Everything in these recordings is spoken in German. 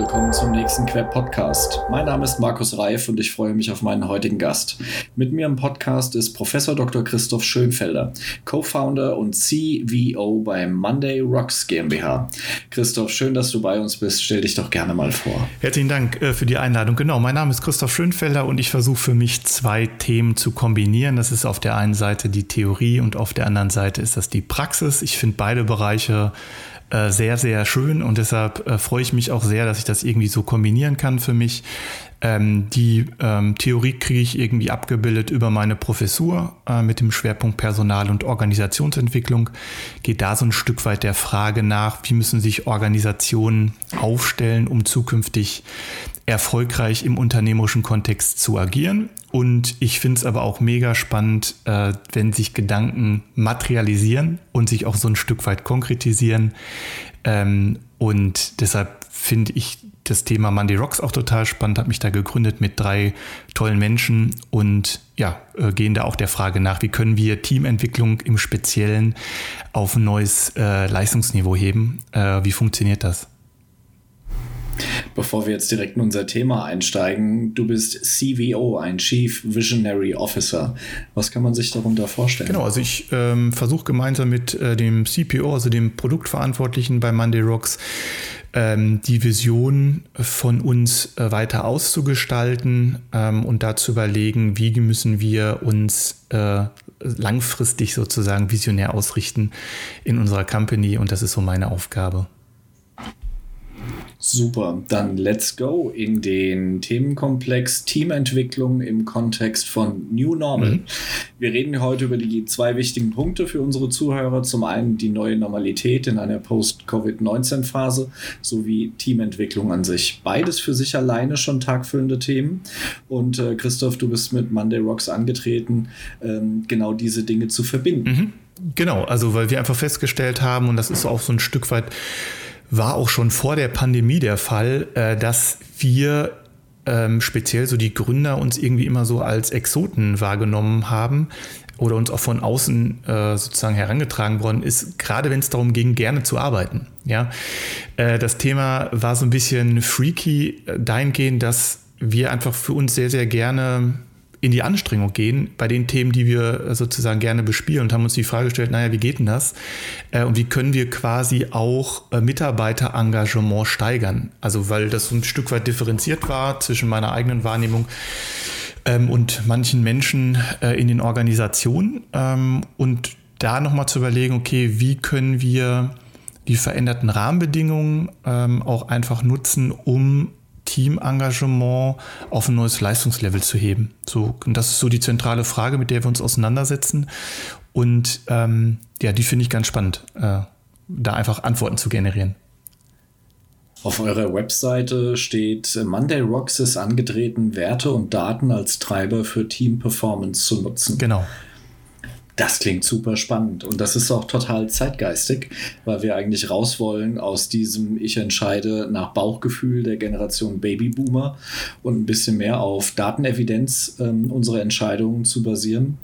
willkommen zum nächsten Quer Podcast. Mein Name ist Markus Reif und ich freue mich auf meinen heutigen Gast. Mit mir im Podcast ist Professor Dr. Christoph Schönfelder, Co-Founder und CVO bei Monday Rocks GmbH. Christoph, schön, dass du bei uns bist. Stell dich doch gerne mal vor. Herzlichen Dank äh, für die Einladung. Genau, mein Name ist Christoph Schönfelder und ich versuche für mich zwei Themen zu kombinieren. Das ist auf der einen Seite die Theorie und auf der anderen Seite ist das die Praxis. Ich finde beide Bereiche äh, sehr, sehr schön und deshalb äh, freue ich mich auch sehr, dass ich das irgendwie so kombinieren kann für mich. Ähm, die ähm, Theorie kriege ich irgendwie abgebildet über meine Professur äh, mit dem Schwerpunkt Personal- und Organisationsentwicklung. Geht da so ein Stück weit der Frage nach, wie müssen sich Organisationen aufstellen, um zukünftig erfolgreich im unternehmerischen Kontext zu agieren. Und ich finde es aber auch mega spannend, äh, wenn sich Gedanken materialisieren und sich auch so ein Stück weit konkretisieren. Ähm, und deshalb finde ich das Thema Monday Rocks auch total spannend, habe mich da gegründet mit drei tollen Menschen und ja, äh, gehen da auch der Frage nach, wie können wir Teamentwicklung im Speziellen auf ein neues äh, Leistungsniveau heben? Äh, wie funktioniert das? Bevor wir jetzt direkt in unser Thema einsteigen, du bist CVO, ein Chief Visionary Officer. Was kann man sich darunter vorstellen? Genau, also ich ähm, versuche gemeinsam mit äh, dem CPO, also dem Produktverantwortlichen bei Monday Rocks, ähm, die Vision von uns äh, weiter auszugestalten ähm, und dazu überlegen, wie müssen wir uns äh, langfristig sozusagen visionär ausrichten in unserer Company und das ist so meine Aufgabe. Super, dann let's go in den Themenkomplex Teamentwicklung im Kontext von New Normal. Mhm. Wir reden heute über die zwei wichtigen Punkte für unsere Zuhörer. Zum einen die neue Normalität in einer Post-Covid-19-Phase sowie Teamentwicklung an sich. Beides für sich alleine schon tagfüllende Themen. Und äh, Christoph, du bist mit Monday Rocks angetreten, ähm, genau diese Dinge zu verbinden. Mhm. Genau, also weil wir einfach festgestellt haben, und das ist auch so ein Stück weit war auch schon vor der Pandemie der Fall, äh, dass wir ähm, speziell so die Gründer uns irgendwie immer so als Exoten wahrgenommen haben oder uns auch von außen äh, sozusagen herangetragen worden ist, gerade wenn es darum ging, gerne zu arbeiten. Ja, äh, das Thema war so ein bisschen freaky dahingehend, dass wir einfach für uns sehr, sehr gerne in die Anstrengung gehen bei den Themen, die wir sozusagen gerne bespielen und haben uns die Frage gestellt, naja, wie geht denn das? Äh, und wie können wir quasi auch äh, Mitarbeiterengagement steigern? Also weil das ein Stück weit differenziert war zwischen meiner eigenen Wahrnehmung ähm, und manchen Menschen äh, in den Organisationen ähm, und da nochmal zu überlegen, okay, wie können wir die veränderten Rahmenbedingungen ähm, auch einfach nutzen, um Teamengagement auf ein neues Leistungslevel zu heben. So, und das ist so die zentrale Frage, mit der wir uns auseinandersetzen. Und ähm, ja, die finde ich ganz spannend, äh, da einfach Antworten zu generieren. Auf eurer Webseite steht, Monday Rocks ist angetreten, Werte und Daten als Treiber für Team Performance zu nutzen. Genau. Das klingt super spannend und das ist auch total zeitgeistig, weil wir eigentlich raus wollen aus diesem Ich entscheide nach Bauchgefühl der Generation Babyboomer und ein bisschen mehr auf Datenevidenz ähm, unsere Entscheidungen zu basieren.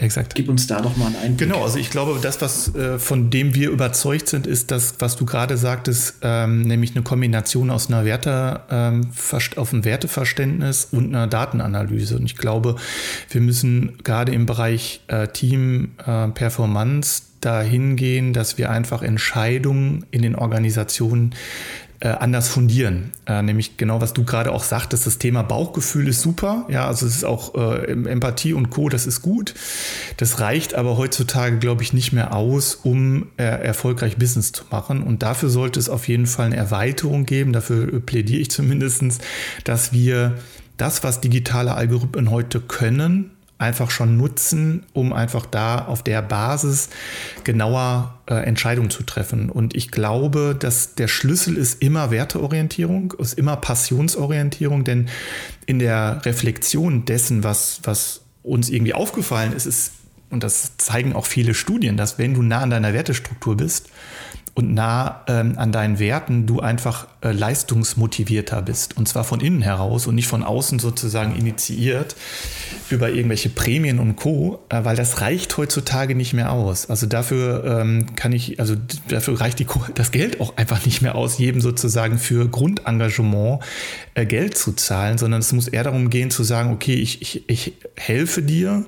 Exakt. Gib uns da doch mal einen Einblick. Genau, also ich glaube, das, was äh, von dem wir überzeugt sind, ist das, was du gerade sagtest, ähm, nämlich eine Kombination aus einer Werte, ähm, auf einem Werteverständnis und einer Datenanalyse. Und ich glaube, wir müssen gerade im Bereich äh, Team äh, Performance dahin gehen, dass wir einfach Entscheidungen in den Organisationen äh, anders fundieren. Äh, nämlich genau, was du gerade auch sagtest, das Thema Bauchgefühl ist super. Ja, also es ist auch äh, Empathie und Co., das ist gut. Das reicht aber heutzutage, glaube ich, nicht mehr aus, um äh, erfolgreich Business zu machen. Und dafür sollte es auf jeden Fall eine Erweiterung geben. Dafür plädiere ich zumindest, dass wir das, was digitale Algorithmen heute können, einfach schon nutzen, um einfach da auf der Basis genauer äh, Entscheidungen zu treffen. Und ich glaube, dass der Schlüssel ist immer Werteorientierung, ist immer Passionsorientierung, denn in der Reflexion dessen, was, was uns irgendwie aufgefallen ist, ist, und das zeigen auch viele Studien, dass wenn du nah an deiner Wertestruktur bist und nah ähm, an deinen Werten du einfach äh, leistungsmotivierter bist. Und zwar von innen heraus und nicht von außen sozusagen initiiert über irgendwelche Prämien und Co., äh, weil das reicht heutzutage nicht mehr aus. Also dafür ähm, kann ich, also dafür reicht die, das Geld auch einfach nicht mehr aus, jedem sozusagen für Grundengagement äh, Geld zu zahlen, sondern es muss eher darum gehen zu sagen, okay, ich, ich, ich helfe dir,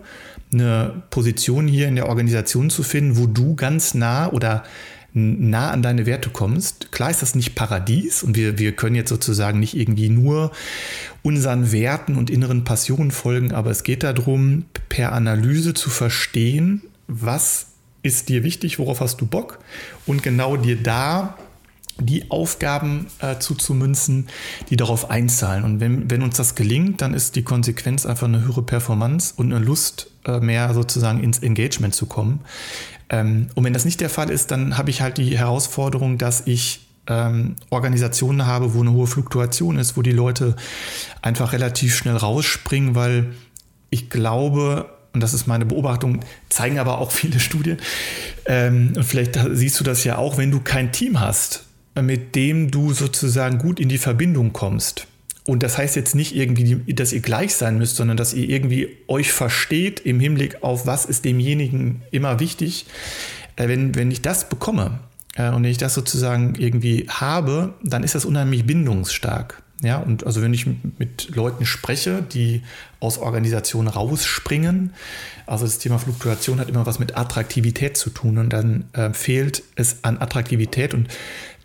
eine Position hier in der Organisation zu finden, wo du ganz nah oder nah an deine Werte kommst. Klar ist das nicht Paradies und wir, wir können jetzt sozusagen nicht irgendwie nur unseren Werten und inneren Passionen folgen, aber es geht darum, per Analyse zu verstehen, was ist dir wichtig, worauf hast du Bock und genau dir da die Aufgaben äh, zuzumünzen, die darauf einzahlen. Und wenn, wenn uns das gelingt, dann ist die Konsequenz einfach eine höhere Performance und eine Lust, äh, mehr sozusagen ins Engagement zu kommen. Ähm, und wenn das nicht der Fall ist, dann habe ich halt die Herausforderung, dass ich ähm, Organisationen habe, wo eine hohe Fluktuation ist, wo die Leute einfach relativ schnell rausspringen, weil ich glaube, und das ist meine Beobachtung, zeigen aber auch viele Studien, ähm, und vielleicht siehst du das ja auch, wenn du kein Team hast, mit dem du sozusagen gut in die Verbindung kommst, und das heißt jetzt nicht irgendwie, dass ihr gleich sein müsst, sondern dass ihr irgendwie euch versteht im Hinblick auf, was ist demjenigen immer wichtig. Äh, wenn, wenn ich das bekomme äh, und wenn ich das sozusagen irgendwie habe, dann ist das unheimlich bindungsstark. Ja, und also wenn ich mit Leuten spreche, die aus Organisationen rausspringen, also das Thema Fluktuation hat immer was mit Attraktivität zu tun und dann äh, fehlt es an Attraktivität und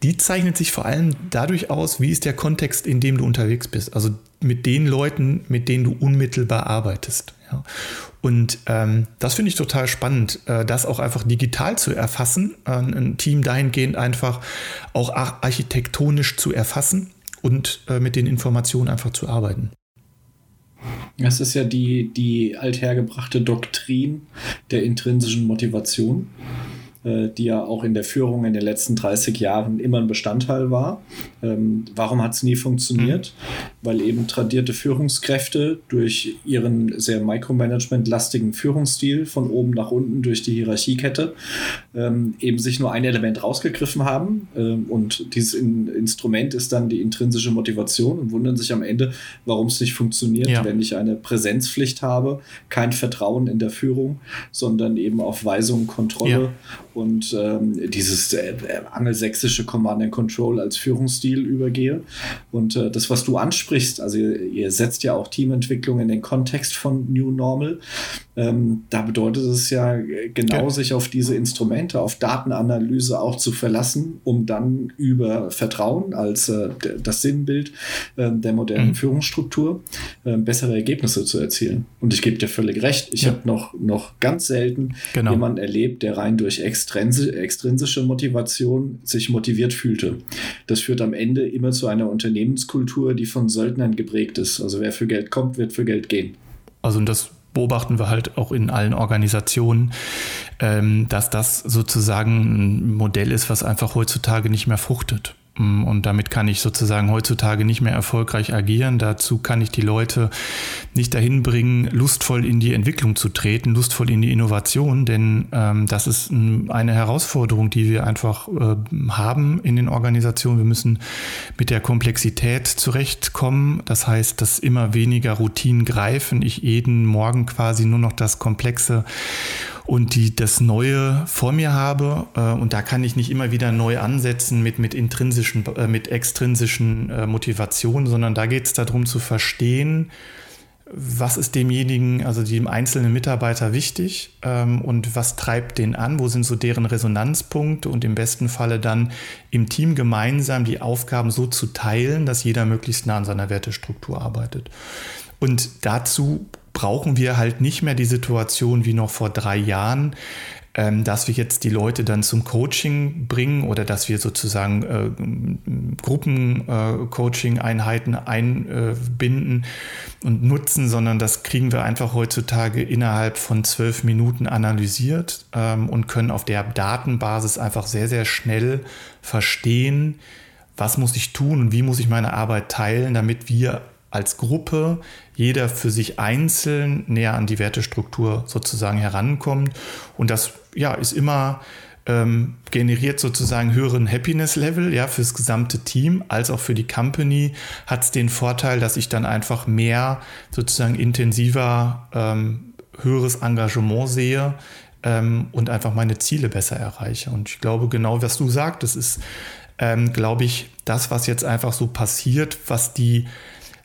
die zeichnet sich vor allem dadurch aus, wie ist der Kontext, in dem du unterwegs bist. Also mit den Leuten, mit denen du unmittelbar arbeitest. Ja. Und ähm, das finde ich total spannend, äh, das auch einfach digital zu erfassen, äh, ein Team dahingehend einfach auch architektonisch zu erfassen und äh, mit den Informationen einfach zu arbeiten. Das ist ja die, die althergebrachte Doktrin der intrinsischen Motivation. Äh, die ja auch in der Führung in den letzten 30 Jahren immer ein Bestandteil war. Ähm, warum hat es nie funktioniert? Mhm. Weil eben tradierte Führungskräfte durch ihren sehr Micromanagement-lastigen Führungsstil von oben nach unten durch die Hierarchiekette ähm, eben sich nur ein Element rausgegriffen haben. Ähm, und dieses in Instrument ist dann die intrinsische Motivation und wundern sich am Ende, warum es nicht funktioniert, ja. wenn ich eine Präsenzpflicht habe, kein Vertrauen in der Führung, sondern eben auf Weisung, Kontrolle ja und ähm, dieses äh, angelsächsische Command and Control als Führungsstil übergehe. Und äh, das, was du ansprichst, also ihr, ihr, setzt ja auch Teamentwicklung in den Kontext von New Normal. Ähm, da bedeutet es ja genau, ja. sich auf diese Instrumente, auf Datenanalyse auch zu verlassen, um dann über Vertrauen als äh, das Sinnbild äh, der modernen mhm. Führungsstruktur äh, bessere Ergebnisse zu erzielen. Und ich gebe dir völlig recht, ich ja. habe noch, noch ganz selten genau. jemanden erlebt, der rein durch extrinsische Motivation sich motiviert fühlte. Das führt am Ende immer zu einer Unternehmenskultur, die von Söldnern geprägt ist. Also wer für Geld kommt, wird für Geld gehen. Also das beobachten wir halt auch in allen Organisationen, ähm, dass das sozusagen ein Modell ist, was einfach heutzutage nicht mehr fruchtet. Mm, und damit kann ich sozusagen heutzutage nicht mehr erfolgreich agieren. Dazu kann ich die Leute nicht dahin bringen, lustvoll in die Entwicklung zu treten, lustvoll in die Innovation, denn ähm, das ist eine Herausforderung, die wir einfach äh, haben in den Organisationen. Wir müssen mit der Komplexität zurechtkommen. Das heißt, dass immer weniger Routinen greifen. Ich jeden Morgen quasi nur noch das Komplexe und die das Neue vor mir habe. Äh, und da kann ich nicht immer wieder neu ansetzen mit, mit intrinsischen, äh, mit extrinsischen äh, Motivationen, sondern da geht es darum zu verstehen, was ist demjenigen, also dem einzelnen Mitarbeiter wichtig ähm, und was treibt den an, wo sind so deren Resonanzpunkte und im besten Falle dann im Team gemeinsam die Aufgaben so zu teilen, dass jeder möglichst nah an seiner Wertestruktur arbeitet. Und dazu brauchen wir halt nicht mehr die Situation wie noch vor drei Jahren, ähm, dass wir jetzt die Leute dann zum Coaching bringen oder dass wir sozusagen äh, Gruppen-Coaching-Einheiten äh, einbinden und nutzen, sondern das kriegen wir einfach heutzutage innerhalb von zwölf Minuten analysiert ähm, und können auf der Datenbasis einfach sehr, sehr schnell verstehen, was muss ich tun und wie muss ich meine Arbeit teilen, damit wir als Gruppe, jeder für sich einzeln näher an die Wertestruktur sozusagen herankommt. Und das ja, ist immer ähm, generiert sozusagen höheren Happiness-Level, ja, fürs gesamte Team, als auch für die Company hat es den Vorteil, dass ich dann einfach mehr sozusagen intensiver ähm, höheres Engagement sehe ähm, und einfach meine Ziele besser erreiche. Und ich glaube, genau was du sagst, das ist, ähm, glaube ich, das, was jetzt einfach so passiert, was die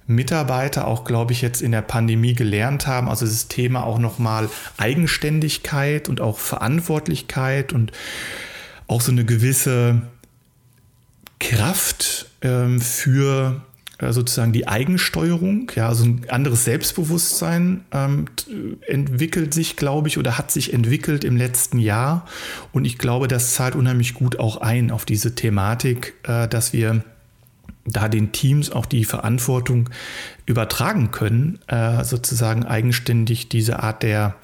Mitarbeiter auch, glaube ich, jetzt in der Pandemie gelernt haben. Also das Thema auch nochmal Eigenständigkeit und auch Verantwortlichkeit und auch so eine gewisse Kraft ähm, für äh, sozusagen die Eigensteuerung, ja, also ein anderes Selbstbewusstsein ähm, entwickelt sich, glaube ich, oder hat sich entwickelt im letzten Jahr. Und ich glaube, das zahlt unheimlich gut auch ein auf diese Thematik, äh, dass wir da den Teams auch die Verantwortung übertragen können, äh, sozusagen eigenständig diese Art der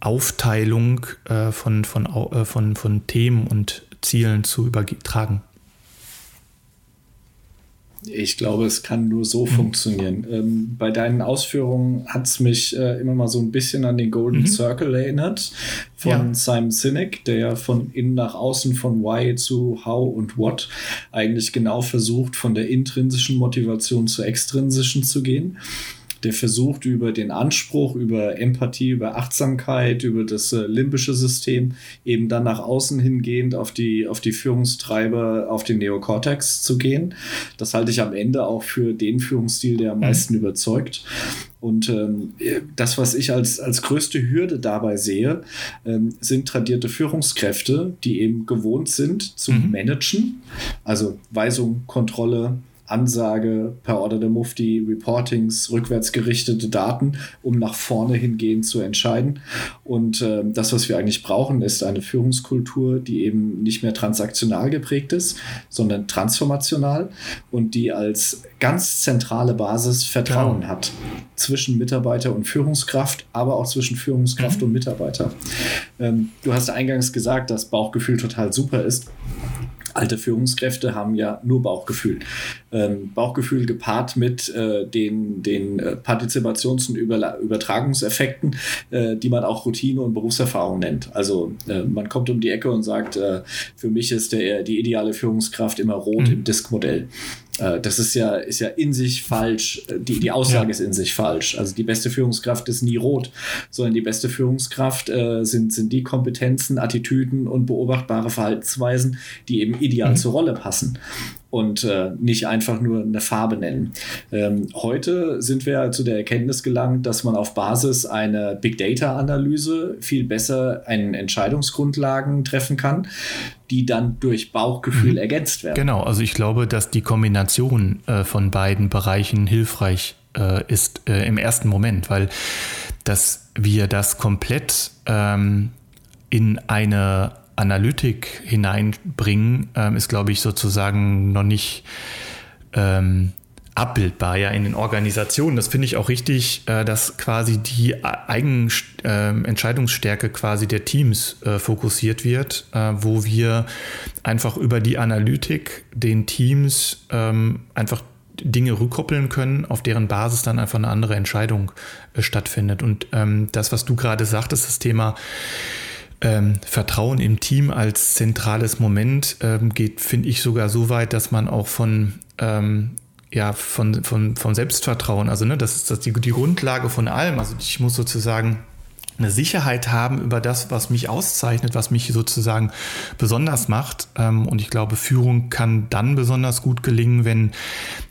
Aufteilung äh, von, von, äh, von, von Themen und Zielen zu übertragen. Ich glaube, es kann nur so mhm. funktionieren. Ähm, bei deinen Ausführungen hat es mich äh, immer mal so ein bisschen an den Golden mhm. Circle erinnert von ja. Simon Sinek, der von innen nach außen, von Why zu How und What eigentlich genau versucht, von der intrinsischen Motivation zur extrinsischen zu gehen der versucht über den Anspruch, über Empathie, über Achtsamkeit, über das äh, limbische System eben dann nach außen hingehend auf die, auf die Führungstreiber, auf den Neokortex zu gehen. Das halte ich am Ende auch für den Führungsstil, der am mhm. meisten mhm. überzeugt. Und ähm, das, was ich als, als größte Hürde dabei sehe, ähm, sind tradierte Führungskräfte, die eben gewohnt sind zu mhm. managen, also Weisung, Kontrolle, Ansage per Order der Mufti, Reportings, rückwärtsgerichtete Daten, um nach vorne hingehend zu entscheiden. Und äh, das, was wir eigentlich brauchen, ist eine Führungskultur, die eben nicht mehr transaktional geprägt ist, sondern transformational und die als ganz zentrale Basis Vertrauen genau. hat zwischen Mitarbeiter und Führungskraft, aber auch zwischen Führungskraft mhm. und Mitarbeiter. Ähm, du hast eingangs gesagt, dass Bauchgefühl total super ist alte Führungskräfte haben ja nur Bauchgefühl. Ähm, Bauchgefühl gepaart mit äh, den, den äh, Partizipations- und Über Übertragungseffekten, äh, die man auch Routine und Berufserfahrung nennt. Also äh, man kommt um die Ecke und sagt, äh, für mich ist der, die ideale Führungskraft immer rot mhm. im Disk-Modell. Äh, das ist ja, ist ja in sich falsch. Die, die Aussage ja. ist in sich falsch. Also die beste Führungskraft ist nie rot, sondern die beste Führungskraft äh, sind, sind die Kompetenzen, Attitüden und beobachtbare Verhaltensweisen, die eben ideal mhm. zur Rolle passen und äh, nicht einfach nur eine Farbe nennen. Ähm, heute sind wir zu der Erkenntnis gelangt, dass man auf Basis einer Big Data Analyse viel besser einen Entscheidungsgrundlagen treffen kann, die dann durch Bauchgefühl mhm. ergänzt werden. Genau, also ich glaube, dass die Kombination äh, von beiden Bereichen hilfreich äh, ist äh, im ersten Moment, weil dass wir das komplett ähm, in eine Analytik hineinbringen, ähm, ist, glaube ich, sozusagen noch nicht ähm, abbildbar ja in den Organisationen. Das finde ich auch richtig, äh, dass quasi die eigenen äh, Entscheidungsstärke quasi der Teams äh, fokussiert wird, äh, wo wir einfach über die Analytik den Teams ähm, einfach Dinge rückkoppeln können, auf deren Basis dann einfach eine andere Entscheidung äh, stattfindet. Und ähm, das, was du gerade sagtest, das Thema ähm, Vertrauen im Team als zentrales Moment ähm, geht, finde ich sogar so weit, dass man auch von ähm, ja, von, von, von Selbstvertrauen, also ne, das ist das die, die Grundlage von allem. Also ich muss sozusagen eine Sicherheit haben über das, was mich auszeichnet, was mich sozusagen besonders macht. Ähm, und ich glaube, Führung kann dann besonders gut gelingen, wenn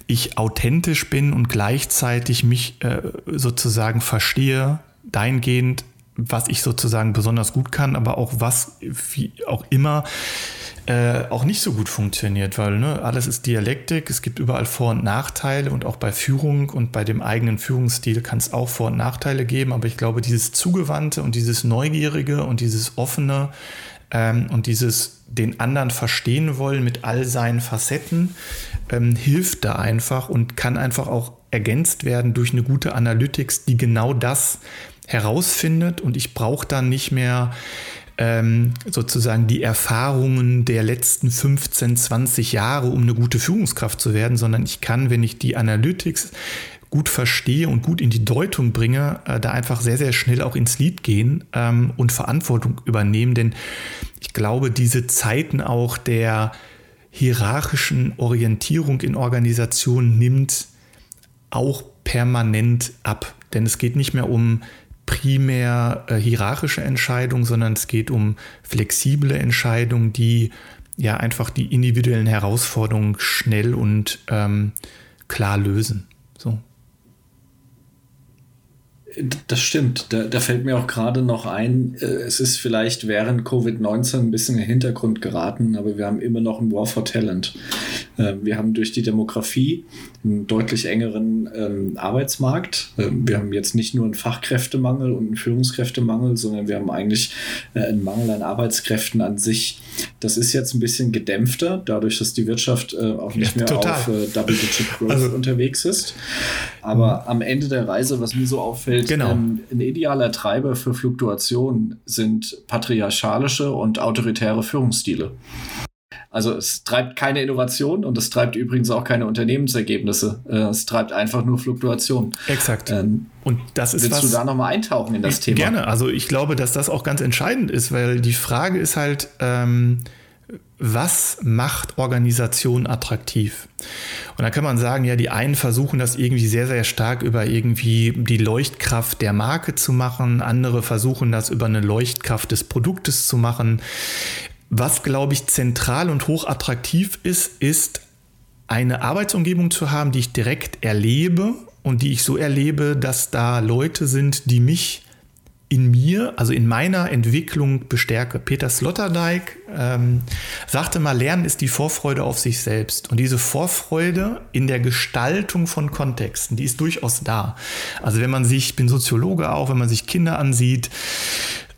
ich authentisch bin und gleichzeitig mich äh, sozusagen verstehe, dahingehend, was ich sozusagen besonders gut kann, aber auch was wie auch immer äh, auch nicht so gut funktioniert, weil ne, alles ist Dialektik, es gibt überall Vor- und Nachteile und auch bei Führung und bei dem eigenen Führungsstil kann es auch Vor- und Nachteile geben, aber ich glaube, dieses Zugewandte und dieses Neugierige und dieses Offene ähm, und dieses den anderen verstehen wollen mit all seinen Facetten ähm, hilft da einfach und kann einfach auch ergänzt werden durch eine gute Analytics, die genau das herausfindet und ich brauche dann nicht mehr ähm, sozusagen die Erfahrungen der letzten 15, 20 Jahre, um eine gute Führungskraft zu werden, sondern ich kann, wenn ich die Analytics gut verstehe und gut in die Deutung bringe, äh, da einfach sehr, sehr schnell auch ins Lied gehen ähm, und Verantwortung übernehmen. Denn ich glaube, diese Zeiten auch der hierarchischen Orientierung in Organisationen nimmt auch permanent ab. Denn es geht nicht mehr um primär äh, hierarchische Entscheidungen, sondern es geht um flexible Entscheidungen, die ja einfach die individuellen Herausforderungen schnell und ähm, klar lösen. So. Das stimmt. Da, da, fällt mir auch gerade noch ein, äh, es ist vielleicht während Covid-19 ein bisschen in den Hintergrund geraten, aber wir haben immer noch ein War for Talent. Äh, wir haben durch die Demografie einen deutlich engeren ähm, Arbeitsmarkt. Ähm, wir haben jetzt nicht nur einen Fachkräftemangel und einen Führungskräftemangel, sondern wir haben eigentlich äh, einen Mangel an Arbeitskräften an sich. Das ist jetzt ein bisschen gedämpfter, dadurch, dass die Wirtschaft äh, auch nicht ja, mehr total. auf Double-Digit Growth also, unterwegs ist. Aber am Ende der Reise, was mir so auffällt, genau. ähm, ein idealer Treiber für Fluktuation sind patriarchalische und autoritäre Führungsstile. Also es treibt keine Innovation und es treibt übrigens auch keine Unternehmensergebnisse. Äh, es treibt einfach nur Fluktuation. Exakt. Ähm, und das ist willst was, du da nochmal eintauchen in das Thema? Gerne. Also ich glaube, dass das auch ganz entscheidend ist, weil die Frage ist halt, ähm, was macht Organisation attraktiv? Und da kann man sagen, ja, die einen versuchen das irgendwie sehr, sehr stark über irgendwie die Leuchtkraft der Marke zu machen, andere versuchen das über eine Leuchtkraft des Produktes zu machen. Was, glaube ich, zentral und hochattraktiv ist, ist eine Arbeitsumgebung zu haben, die ich direkt erlebe und die ich so erlebe, dass da Leute sind, die mich in mir, also in meiner Entwicklung bestärke. Peter Sloterdijk ähm, sagte mal, Lernen ist die Vorfreude auf sich selbst. Und diese Vorfreude in der Gestaltung von Kontexten, die ist durchaus da. Also wenn man sich, ich bin Soziologe auch, wenn man sich Kinder ansieht,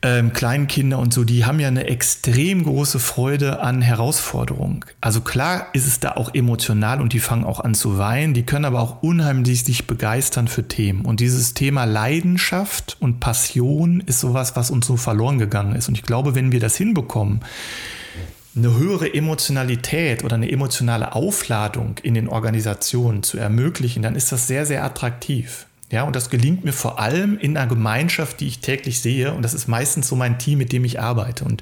ähm, Kleinkinder und so, die haben ja eine extrem große Freude an Herausforderungen. Also klar ist es da auch emotional und die fangen auch an zu weinen, die können aber auch unheimlich sich begeistern für Themen. Und dieses Thema Leidenschaft und Passion ist sowas, was uns so verloren gegangen ist. Und ich glaube, wenn wir das hinbekommen, eine höhere Emotionalität oder eine emotionale Aufladung in den Organisationen zu ermöglichen, dann ist das sehr, sehr attraktiv. Ja, und das gelingt mir vor allem in einer Gemeinschaft, die ich täglich sehe. Und das ist meistens so mein Team, mit dem ich arbeite. Und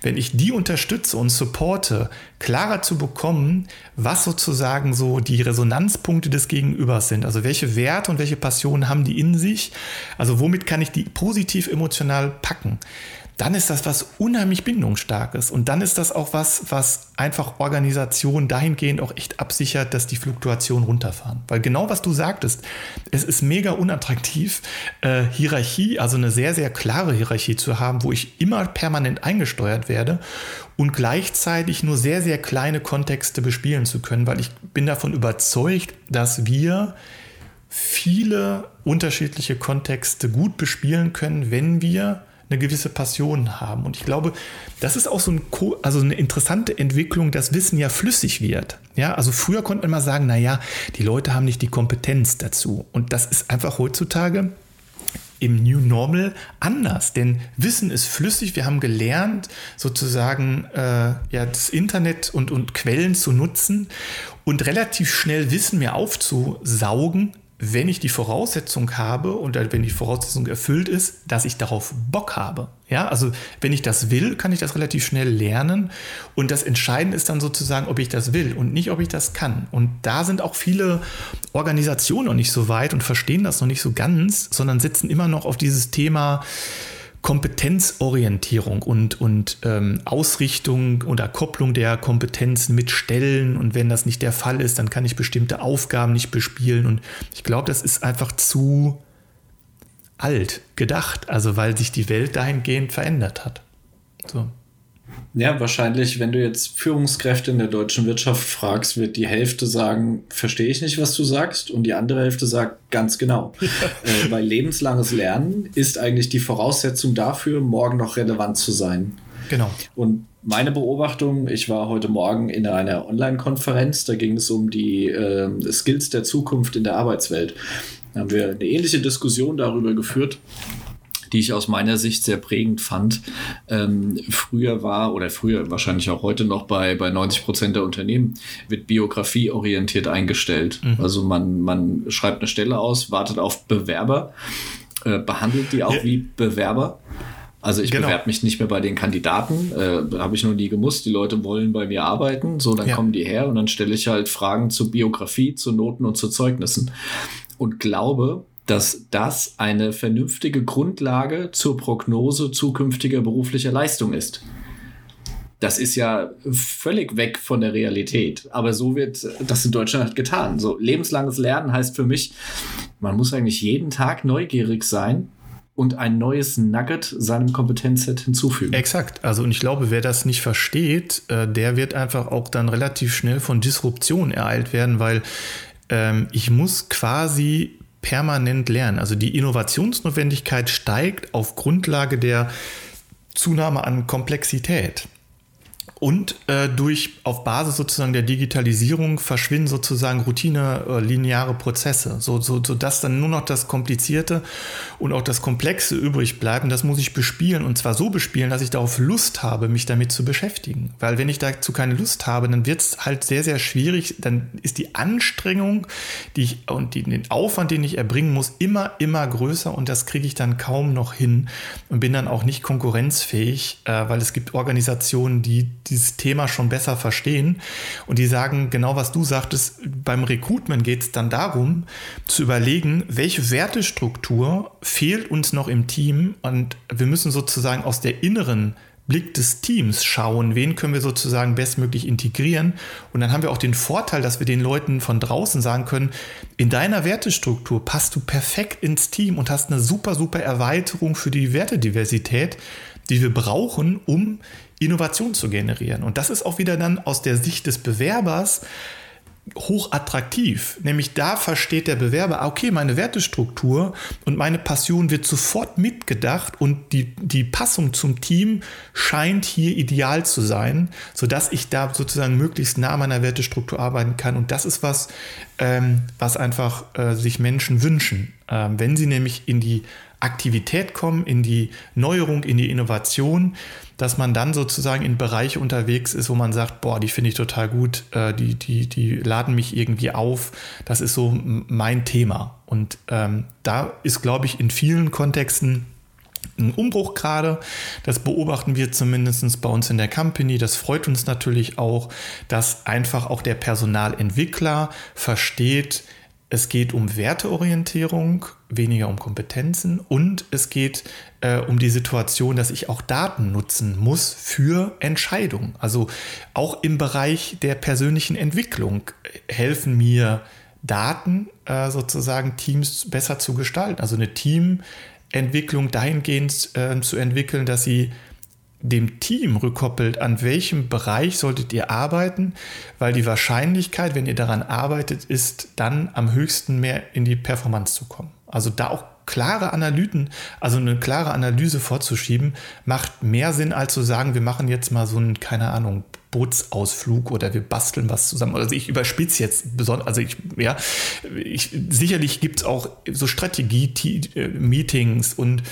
wenn ich die unterstütze und supporte, klarer zu bekommen, was sozusagen so die Resonanzpunkte des Gegenübers sind. Also welche Werte und welche Passionen haben die in sich? Also womit kann ich die positiv emotional packen? Dann ist das was unheimlich bindungsstarkes. Und dann ist das auch was, was einfach Organisationen dahingehend auch echt absichert, dass die Fluktuationen runterfahren. Weil genau was du sagtest, es ist mega unattraktiv, äh, Hierarchie, also eine sehr, sehr klare Hierarchie zu haben, wo ich immer permanent eingesteuert werde und gleichzeitig nur sehr, sehr kleine Kontexte bespielen zu können, weil ich bin davon überzeugt, dass wir viele unterschiedliche Kontexte gut bespielen können, wenn wir eine gewisse Passion haben. Und ich glaube, das ist auch so ein, also eine interessante Entwicklung, dass Wissen ja flüssig wird. Ja, also früher konnte man mal sagen, naja, die Leute haben nicht die Kompetenz dazu. Und das ist einfach heutzutage im New Normal anders, denn Wissen ist flüssig. Wir haben gelernt, sozusagen äh, ja, das Internet und, und Quellen zu nutzen und relativ schnell Wissen mehr aufzusaugen, wenn ich die Voraussetzung habe und wenn die Voraussetzung erfüllt ist, dass ich darauf Bock habe. Ja, also wenn ich das will, kann ich das relativ schnell lernen. Und das Entscheidende ist dann sozusagen, ob ich das will und nicht, ob ich das kann. Und da sind auch viele Organisationen noch nicht so weit und verstehen das noch nicht so ganz, sondern sitzen immer noch auf dieses Thema, Kompetenzorientierung und, und ähm, Ausrichtung oder Kopplung der Kompetenzen mit Stellen. Und wenn das nicht der Fall ist, dann kann ich bestimmte Aufgaben nicht bespielen. Und ich glaube, das ist einfach zu alt gedacht, also weil sich die Welt dahingehend verändert hat. So. Ja, wahrscheinlich, wenn du jetzt Führungskräfte in der deutschen Wirtschaft fragst, wird die Hälfte sagen, verstehe ich nicht, was du sagst, und die andere Hälfte sagt, ganz genau. äh, weil lebenslanges Lernen ist eigentlich die Voraussetzung dafür, morgen noch relevant zu sein. Genau. Und meine Beobachtung, ich war heute Morgen in einer Online-Konferenz, da ging es um die äh, Skills der Zukunft in der Arbeitswelt. Da haben wir eine ähnliche Diskussion darüber geführt, die ich aus meiner Sicht sehr prägend fand. Ähm, früher war oder früher wahrscheinlich auch heute noch bei, bei 90 Prozent der Unternehmen wird Biografie orientiert eingestellt. Mhm. Also man, man schreibt eine Stelle aus, wartet auf Bewerber, äh, behandelt die auch ja. wie Bewerber. Also ich genau. bewerbe mich nicht mehr bei den Kandidaten, äh, habe ich noch nie gemusst. Die Leute wollen bei mir arbeiten, so dann ja. kommen die her und dann stelle ich halt Fragen zur Biografie, zu Noten und zu Zeugnissen und glaube, dass das eine vernünftige Grundlage zur Prognose zukünftiger beruflicher Leistung ist. Das ist ja völlig weg von der Realität. Aber so wird das in Deutschland getan. So lebenslanges Lernen heißt für mich, man muss eigentlich jeden Tag neugierig sein und ein neues Nugget seinem Kompetenzset hinzufügen. Exakt. Also und ich glaube, wer das nicht versteht, äh, der wird einfach auch dann relativ schnell von Disruption ereilt werden, weil ähm, ich muss quasi permanent lernen. Also die Innovationsnotwendigkeit steigt auf Grundlage der Zunahme an Komplexität. Und äh, durch auf Basis sozusagen der Digitalisierung verschwinden sozusagen Routine, äh, lineare Prozesse, so, so, so dann nur noch das Komplizierte und auch das Komplexe übrig bleibt. Und das muss ich bespielen und zwar so bespielen, dass ich darauf Lust habe, mich damit zu beschäftigen. Weil wenn ich dazu keine Lust habe, dann wird es halt sehr, sehr schwierig. Dann ist die Anstrengung die ich, und die, den Aufwand, den ich erbringen muss, immer, immer größer und das kriege ich dann kaum noch hin und bin dann auch nicht konkurrenzfähig, äh, weil es gibt Organisationen, die dieses Thema schon besser verstehen. Und die sagen genau, was du sagtest, beim Recruitment geht es dann darum, zu überlegen, welche Wertestruktur fehlt uns noch im Team. Und wir müssen sozusagen aus der inneren Blick des Teams schauen, wen können wir sozusagen bestmöglich integrieren. Und dann haben wir auch den Vorteil, dass wir den Leuten von draußen sagen können, in deiner Wertestruktur passt du perfekt ins Team und hast eine super, super Erweiterung für die Wertediversität, die wir brauchen, um Innovation zu generieren. Und das ist auch wieder dann aus der Sicht des Bewerbers hochattraktiv. Nämlich da versteht der Bewerber, ah, okay, meine Wertestruktur und meine Passion wird sofort mitgedacht und die, die Passung zum Team scheint hier ideal zu sein, sodass ich da sozusagen möglichst nah meiner Wertestruktur arbeiten kann. Und das ist was, ähm, was einfach äh, sich Menschen wünschen. Ähm, wenn sie nämlich in die Aktivität kommen, in die Neuerung, in die Innovation, dass man dann sozusagen in Bereiche unterwegs ist, wo man sagt, boah, die finde ich total gut, äh, die, die, die laden mich irgendwie auf. Das ist so mein Thema. Und ähm, da ist, glaube ich, in vielen Kontexten ein Umbruch gerade. Das beobachten wir zumindest bei uns in der Company. Das freut uns natürlich auch, dass einfach auch der Personalentwickler versteht, es geht um Werteorientierung, weniger um Kompetenzen und es geht äh, um die Situation, dass ich auch Daten nutzen muss für Entscheidungen. Also auch im Bereich der persönlichen Entwicklung helfen mir Daten äh, sozusagen Teams besser zu gestalten. Also eine Teamentwicklung dahingehend äh, zu entwickeln, dass sie dem Team rückkoppelt, an welchem Bereich solltet ihr arbeiten, weil die Wahrscheinlichkeit, wenn ihr daran arbeitet, ist dann am höchsten mehr in die Performance zu kommen. Also da auch klare Analyten, also eine klare Analyse vorzuschieben, macht mehr Sinn, als zu sagen, wir machen jetzt mal so einen, keine Ahnung, Bootsausflug oder wir basteln was zusammen. Also ich überspitze jetzt besonders, also ich, ja, ich, sicherlich gibt es auch so Strategie-Meetings und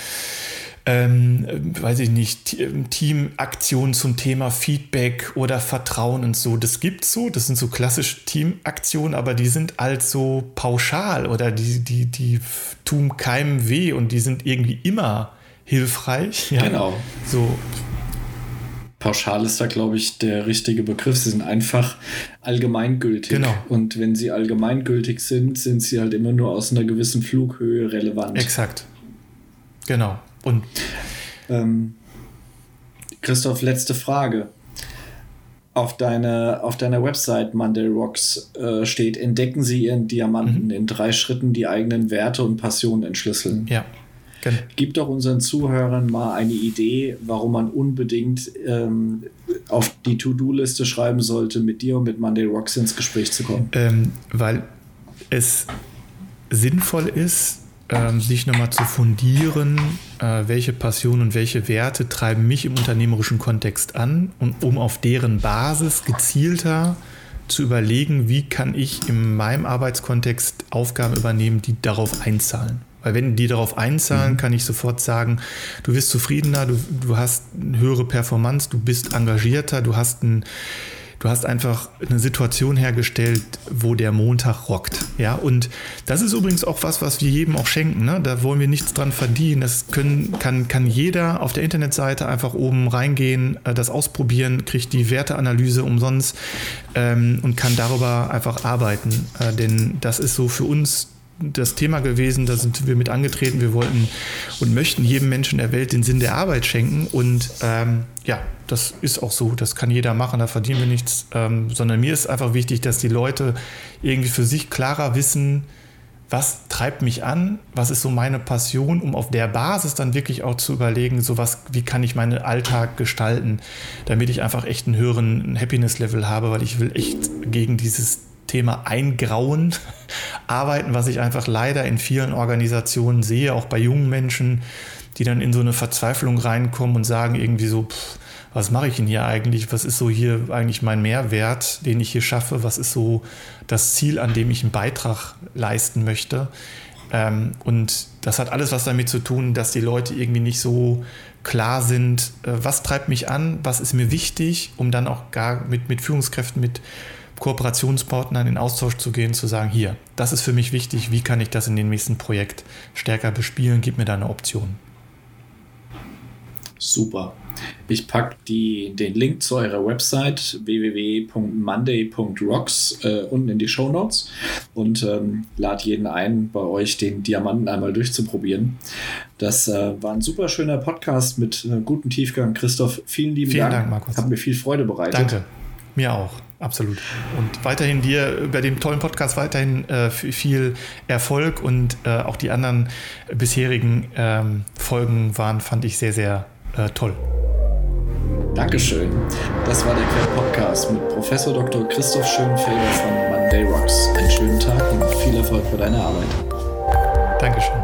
ähm, weiß ich nicht, Teamaktionen zum Thema Feedback oder Vertrauen und so. Das gibt's so, das sind so klassische Teamaktionen, aber die sind als so pauschal oder die, die, die tun keinem weh und die sind irgendwie immer hilfreich. Ja. Genau. So. Pauschal ist da, glaube ich, der richtige Begriff. Sie sind einfach allgemeingültig. Genau. Und wenn sie allgemeingültig sind, sind sie halt immer nur aus einer gewissen Flughöhe relevant. Exakt. Genau. Und ähm, Christoph, letzte Frage. Auf, deine, auf deiner Website Monday Rocks äh, steht, entdecken Sie Ihren Diamanten mhm. in drei Schritten die eigenen Werte und Passionen entschlüsseln. Ja. Genau. Gib doch unseren Zuhörern mal eine Idee, warum man unbedingt ähm, auf die To-Do-Liste schreiben sollte, mit dir und mit Monday Rocks ins Gespräch zu kommen. Ähm, weil es sinnvoll ist, ähm, sich nochmal zu fundieren, welche Passionen und welche Werte treiben mich im unternehmerischen Kontext an und um auf deren Basis gezielter zu überlegen, wie kann ich in meinem Arbeitskontext Aufgaben übernehmen, die darauf einzahlen. Weil wenn die darauf einzahlen, mhm. kann ich sofort sagen, du wirst zufriedener, du, du hast eine höhere Performance, du bist engagierter, du hast ein du hast einfach eine Situation hergestellt, wo der Montag rockt. Ja, und das ist übrigens auch was, was wir jedem auch schenken. Ne? Da wollen wir nichts dran verdienen. Das können, kann, kann jeder auf der Internetseite einfach oben reingehen, äh, das ausprobieren, kriegt die Werteanalyse umsonst ähm, und kann darüber einfach arbeiten. Äh, denn das ist so für uns das Thema gewesen, da sind wir mit angetreten. Wir wollten und möchten jedem Menschen der Welt den Sinn der Arbeit schenken. Und ähm, ja, das ist auch so. Das kann jeder machen, da verdienen wir nichts. Ähm, sondern mir ist einfach wichtig, dass die Leute irgendwie für sich klarer wissen, was treibt mich an, was ist so meine Passion, um auf der Basis dann wirklich auch zu überlegen, so was, wie kann ich meinen Alltag gestalten, damit ich einfach echt einen höheren Happiness-Level habe, weil ich will echt gegen dieses Thema Eingrauen arbeiten, was ich einfach leider in vielen Organisationen sehe, auch bei jungen Menschen, die dann in so eine Verzweiflung reinkommen und sagen irgendwie so, pff, was mache ich denn hier eigentlich? Was ist so hier eigentlich mein Mehrwert, den ich hier schaffe? Was ist so das Ziel, an dem ich einen Beitrag leisten möchte? Ähm, und das hat alles was damit zu tun, dass die Leute irgendwie nicht so klar sind, äh, was treibt mich an, was ist mir wichtig, um dann auch gar mit, mit Führungskräften, mit Kooperationspartnern in Austausch zu gehen, zu sagen, hier, das ist für mich wichtig, wie kann ich das in dem nächsten Projekt stärker bespielen, gib mir da eine Option. Super. Ich packe den Link zu eurer Website www.monday.rocks äh, unten in die Show Notes und ähm, lade jeden ein, bei euch den Diamanten einmal durchzuprobieren. Das äh, war ein super schöner Podcast mit äh, gutem Tiefgang. Christoph, vielen lieben vielen Dank. Dank Markus. Hat mir viel Freude bereitet. Danke. Mir auch, absolut. Und weiterhin dir bei dem tollen Podcast weiterhin äh, viel Erfolg und äh, auch die anderen bisherigen ähm, Folgen waren, fand ich sehr, sehr äh, toll. Dankeschön. Das war der Quer Podcast mit Professor Dr. Christoph Schönfelder von Monday Rocks. Einen schönen Tag und viel Erfolg bei deiner Arbeit. Dankeschön.